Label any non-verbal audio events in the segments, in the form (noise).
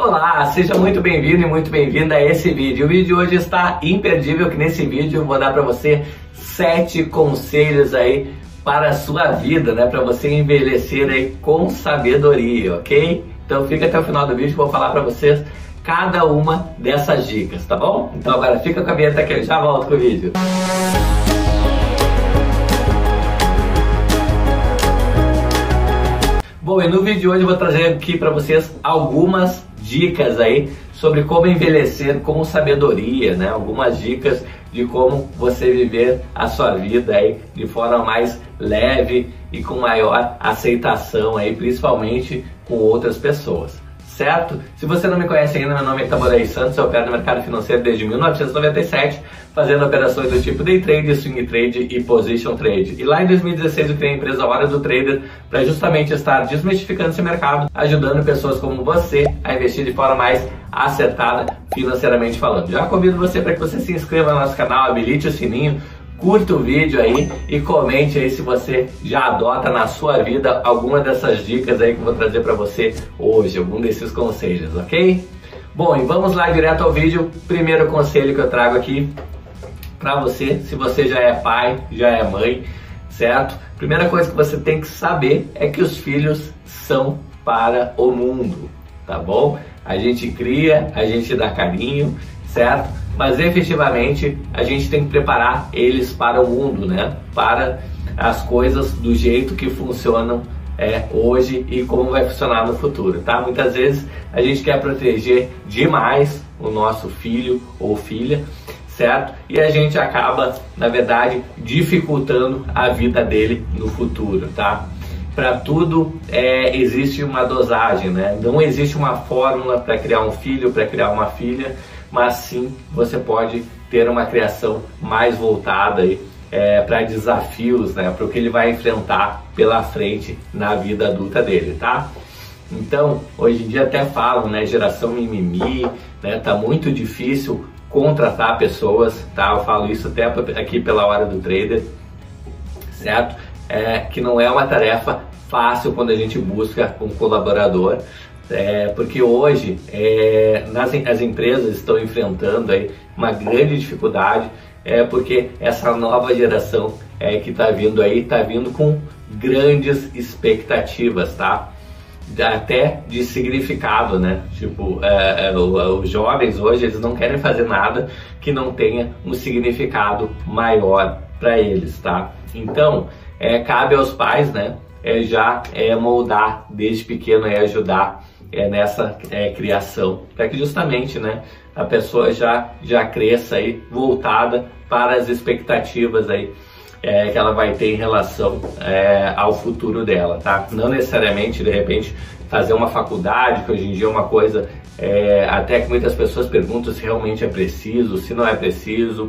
Olá, seja muito bem-vindo e muito bem-vinda a esse vídeo. O vídeo de hoje está imperdível, que nesse vídeo eu vou dar para você sete conselhos aí para a sua vida, né? Para você envelhecer aí com sabedoria, ok? Então fica até o final do vídeo vou falar para vocês cada uma dessas dicas, tá bom? Então agora fica com a vinheta que eu já volto com o vídeo. Bom, e no vídeo de hoje eu vou trazer aqui para vocês algumas dicas aí sobre como envelhecer com sabedoria, né? Algumas dicas de como você viver a sua vida aí de forma mais leve e com maior aceitação aí, principalmente com outras pessoas certo? Se você não me conhece ainda, meu nome é Taborei Santos, eu opero no mercado financeiro desde 1997, fazendo operações do tipo day trade, swing trade e position trade. E lá em 2016 eu criei a empresa Hora do Trader para justamente estar desmistificando esse mercado, ajudando pessoas como você a investir de forma mais acertada financeiramente falando. Já convido você para que você se inscreva no nosso canal, habilite o sininho, curta o vídeo aí e comente aí se você já adota na sua vida alguma dessas dicas aí que eu vou trazer para você hoje, algum desses conselhos, ok? Bom, e vamos lá direto ao vídeo. Primeiro conselho que eu trago aqui para você, se você já é pai, já é mãe, certo? Primeira coisa que você tem que saber é que os filhos são para o mundo, tá bom? A gente cria, a gente dá carinho, certo? mas efetivamente a gente tem que preparar eles para o mundo, né? Para as coisas do jeito que funcionam é, hoje e como vai funcionar no futuro, tá? Muitas vezes a gente quer proteger demais o nosso filho ou filha, certo? E a gente acaba, na verdade, dificultando a vida dele no futuro, tá? Para tudo é, existe uma dosagem, né? Não existe uma fórmula para criar um filho, para criar uma filha mas sim você pode ter uma criação mais voltada aí, é, para desafios, né, para o que ele vai enfrentar pela frente na vida adulta dele, tá? Então, hoje em dia até falam, né, geração mimimi, né, tá muito difícil contratar pessoas, tá? Eu falo isso até aqui pela hora do trader, certo? É, que não é uma tarefa fácil quando a gente busca um colaborador, é, porque hoje é, nas, as empresas estão enfrentando aí uma grande dificuldade, é, porque essa nova geração é, que está vindo aí está vindo com grandes expectativas, tá? Até de significado, né? Tipo, é, é, os jovens hoje eles não querem fazer nada que não tenha um significado maior para eles, tá? Então, é, cabe aos pais, né? É, já é, moldar desde pequeno e ajudar é, nessa é, criação, para que justamente né, a pessoa já, já cresça aí voltada para as expectativas aí é, que ela vai ter em relação é, ao futuro dela, tá? Não necessariamente, de repente, fazer uma faculdade, que hoje em dia é uma coisa é, até que muitas pessoas perguntam se realmente é preciso, se não é preciso.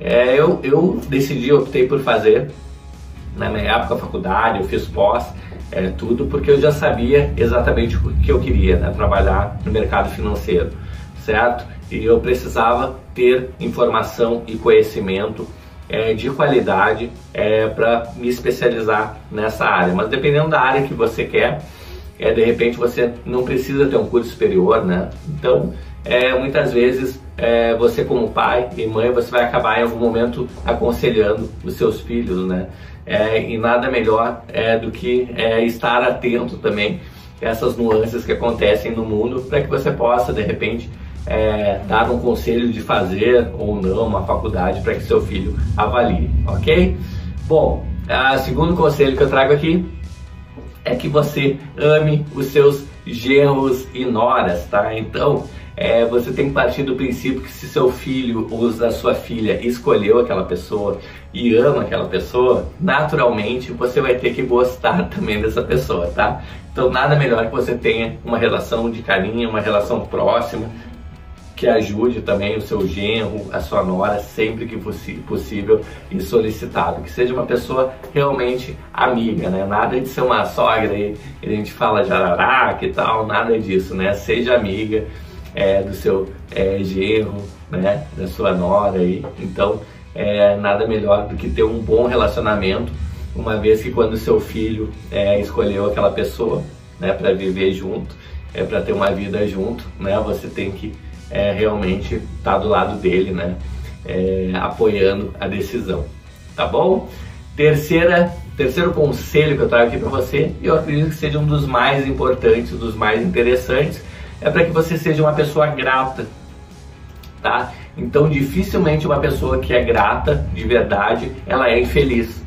É, eu, eu decidi, optei por fazer na minha época faculdade, eu fiz pós, é, tudo, porque eu já sabia exatamente o que eu queria, né? trabalhar no mercado financeiro, certo? E eu precisava ter informação e conhecimento é, de qualidade é, para me especializar nessa área. Mas dependendo da área que você quer, é, de repente você não precisa ter um curso superior, né? Então, é, muitas vezes é, você como pai e mãe, você vai acabar em algum momento aconselhando os seus filhos, né? É, e nada melhor é, do que é, estar atento também a essas nuances que acontecem no mundo para que você possa, de repente, é, dar um conselho de fazer ou não uma faculdade para que seu filho avalie, ok? Bom, o segundo conselho que eu trago aqui é que você ame os seus genros e noras, tá? Então, é, você tem que partir do princípio que se seu filho ou a sua filha escolheu aquela pessoa e ama aquela pessoa, naturalmente você vai ter que gostar (laughs) também dessa pessoa, tá? Então nada melhor que você tenha uma relação de carinho, uma relação próxima, que ajude também o seu genro, a sua nora, sempre que possível e solicitado. Que seja uma pessoa realmente amiga, né? Nada de ser uma sogra e a gente fala de araraca e tal, nada disso, né? Seja amiga, é, do seu é, genro, né, da sua nora aí. Então, é nada melhor do que ter um bom relacionamento, uma vez que quando seu filho é, escolheu aquela pessoa, né, para viver junto, é para ter uma vida junto, né? Você tem que é, realmente estar tá do lado dele, né? É, apoiando a decisão, tá bom? Terceira, terceiro conselho que eu trago aqui para você, e eu acredito que seja um dos mais importantes, dos mais interessantes, é para que você seja uma pessoa grata, tá? Então, dificilmente uma pessoa que é grata de verdade, ela é infeliz,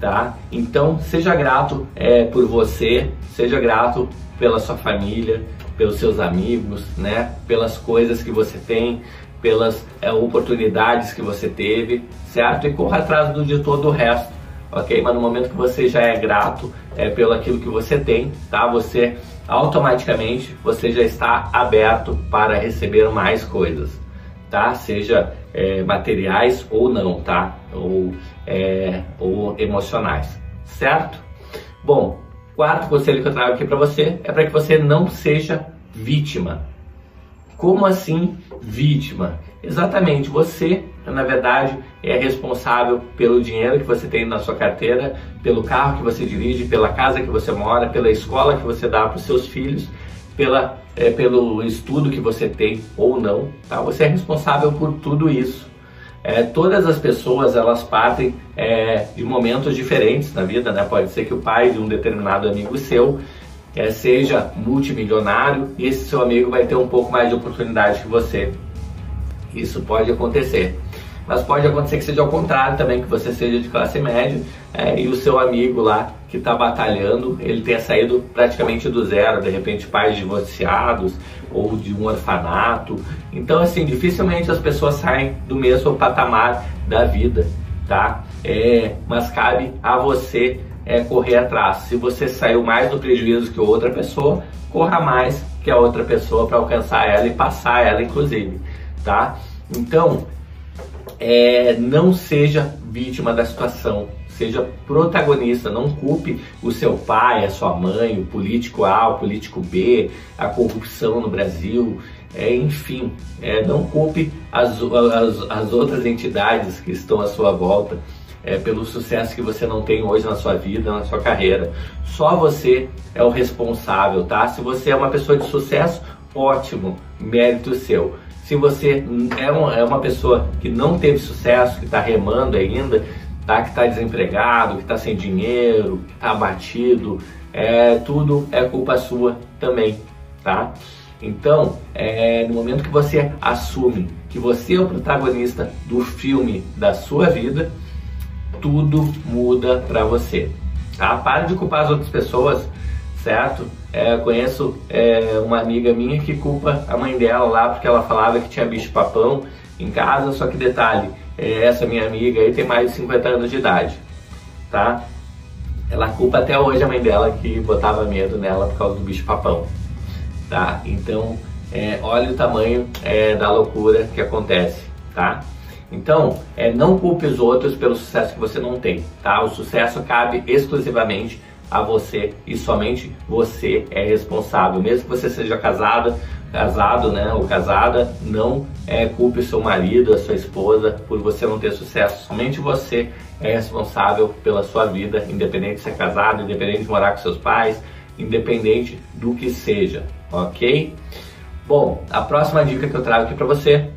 tá? Então, seja grato é, por você, seja grato pela sua família, pelos seus amigos, né? Pelas coisas que você tem, pelas é, oportunidades que você teve, certo? E corra atrás do, de todo o resto, ok? Mas no momento que você já é grato é, pelo aquilo que você tem, tá? Você automaticamente você já está aberto para receber mais coisas, tá? Seja é, materiais ou não, tá? Ou, é, ou emocionais, certo? Bom, quarto conselho que eu trago aqui para você é para que você não seja vítima. Como assim vítima? Exatamente, você, na verdade, é responsável pelo dinheiro que você tem na sua carteira, pelo carro que você dirige, pela casa que você mora, pela escola que você dá para os seus filhos, pela, é, pelo estudo que você tem ou não. Tá? Você é responsável por tudo isso. É, todas as pessoas elas partem é, de momentos diferentes na vida, né? Pode ser que o pai de um determinado amigo seu é, seja multimilionário e esse seu amigo vai ter um pouco mais de oportunidade que você. Isso pode acontecer. Mas pode acontecer que seja ao contrário também, que você seja de classe média é, e o seu amigo lá que está batalhando, ele tenha saído praticamente do zero, de repente pais divorciados ou de um orfanato. Então, assim, dificilmente as pessoas saem do mesmo patamar da vida, tá? É, mas cabe a você é, correr atrás. Se você saiu mais do prejuízo que outra pessoa, corra mais que a outra pessoa para alcançar ela e passar ela, inclusive, tá? Então, é, não seja vítima da situação, seja protagonista, não culpe o seu pai, a sua mãe, o político A, o político B, a corrupção no Brasil, é, enfim, é, não culpe as, as, as outras entidades que estão à sua volta. É, pelo sucesso que você não tem hoje na sua vida, na sua carreira. Só você é o responsável, tá? Se você é uma pessoa de sucesso, ótimo, mérito seu. Se você é uma, é uma pessoa que não teve sucesso, que está remando ainda, tá? que está desempregado, que está sem dinheiro, que está abatido, é, tudo é culpa sua também, tá? Então, é, no momento que você assume que você é o protagonista do filme da sua vida, tudo muda para você, tá? Para de culpar as outras pessoas, certo? É, conheço é, uma amiga minha que culpa a mãe dela lá porque ela falava que tinha bicho papão em casa, só que detalhe, é, essa minha amiga aí tem mais de 50 anos de idade, tá? Ela culpa até hoje a mãe dela que botava medo nela por causa do bicho papão, tá? Então, é, olha o tamanho é, da loucura que acontece, tá? Então, é, não culpe os outros pelo sucesso que você não tem, tá? O sucesso cabe exclusivamente a você e somente você é responsável. Mesmo que você seja casada, casado, né, ou casada, não é, culpe seu marido, a sua esposa por você não ter sucesso. Somente você é responsável pela sua vida, independente de ser casado, independente de morar com seus pais, independente do que seja, ok? Bom, a próxima dica que eu trago aqui para você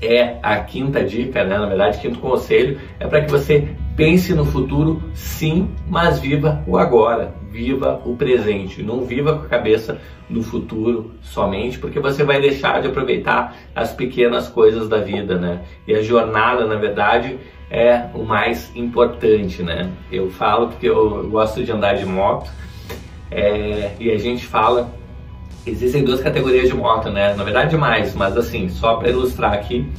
é a quinta dica, né? na verdade, quinto conselho, é para que você pense no futuro sim, mas viva o agora, viva o presente, não viva com a cabeça no futuro somente, porque você vai deixar de aproveitar as pequenas coisas da vida, né? E a jornada, na verdade, é o mais importante, né? Eu falo porque eu gosto de andar de moto é, e a gente fala Existem duas categorias de moto, né? Na verdade mais, mas assim, só para ilustrar aqui,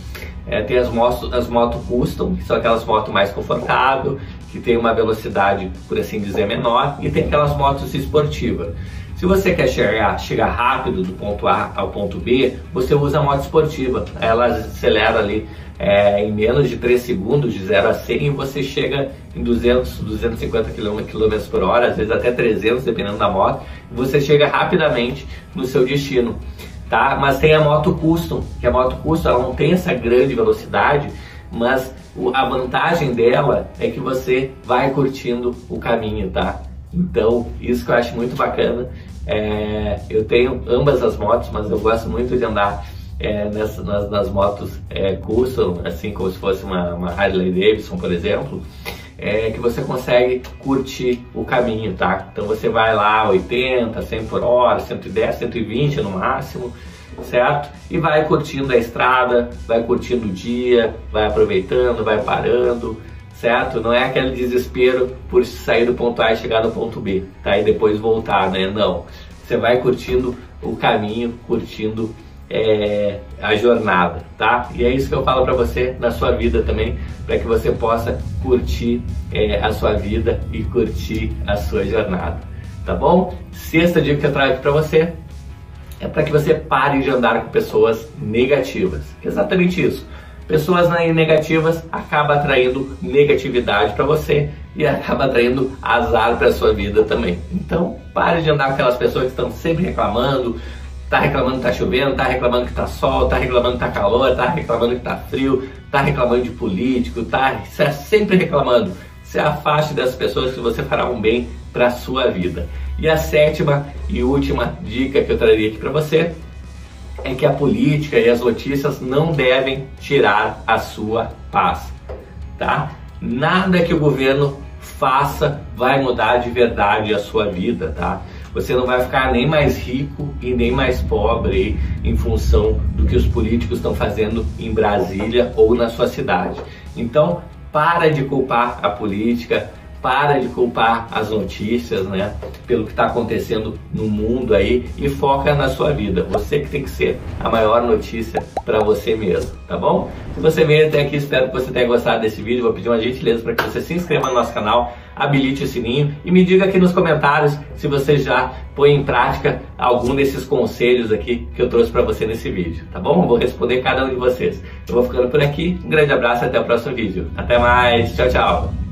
é, tem as motos, as motos custom, que são aquelas motos mais confortáveis, que tem uma velocidade, por assim dizer, menor, e tem aquelas motos esportivas. Se você quer chegar, chegar rápido do ponto A ao ponto B, você usa a moto esportiva. Ela acelera ali é, em menos de 3 segundos, de 0 a 100, e você chega em 200, 250 km, por hora, às vezes até 300, dependendo da moto, e você chega rapidamente no seu destino. Tá? Mas tem a moto custom, que a moto custom ela não tem essa grande velocidade, mas a vantagem dela é que você vai curtindo o caminho, tá? Então, isso que eu acho muito bacana É, eu tenho ambas as motos, mas eu gosto muito de andar é, nessa, nas, nas, motos é, custom, assim como se fosse uma, uma Harley Davidson, por exemplo, é, que você consegue curtir o caminho, tá? Então você vai lá 80, 100 por hora, 110, 120 no máximo, certo? E vai curtindo a estrada, vai curtindo o dia, vai aproveitando, vai parando, certo? Não é aquele desespero por sair do ponto A e chegar no ponto B, tá? E depois voltar, né? Não. Você vai curtindo o caminho, curtindo é, a jornada, tá? E é isso que eu falo para você na sua vida também, para que você possa curtir é, a sua vida e curtir a sua jornada, tá bom? Sexta dica que eu trago para você é para que você pare de andar com pessoas negativas. Exatamente isso. Pessoas negativas acabam atraindo negatividade para você e acaba atraindo azar para sua vida também. Então, pare de andar com aquelas pessoas que estão sempre reclamando, tá reclamando que tá chovendo, tá reclamando que tá sol, tá reclamando que tá calor, tá reclamando que tá frio, tá reclamando de político, tá sempre reclamando. Se afaste das pessoas que você fará um bem para sua vida. E a sétima e última dica que eu traria aqui para você é que a política e as notícias não devem tirar a sua paz, tá? Nada que o governo faça vai mudar de verdade a sua vida, tá? Você não vai ficar nem mais rico e nem mais pobre em função do que os políticos estão fazendo em Brasília ou na sua cidade. Então, para de culpar a política, para de culpar as notícias, né, pelo que está acontecendo no mundo aí e foca na sua vida. Você que tem que ser a maior notícia para você mesmo, tá bom? Se você veio até aqui, espero que você tenha gostado desse vídeo. Vou pedir uma gentileza para que você se inscreva no nosso canal, habilite o sininho e me diga aqui nos comentários se você já põe em prática algum desses conselhos aqui que eu trouxe para você nesse vídeo, tá bom? Vou responder cada um de vocês. Eu vou ficando por aqui. Um grande abraço e até o próximo vídeo. Até mais. Tchau, tchau.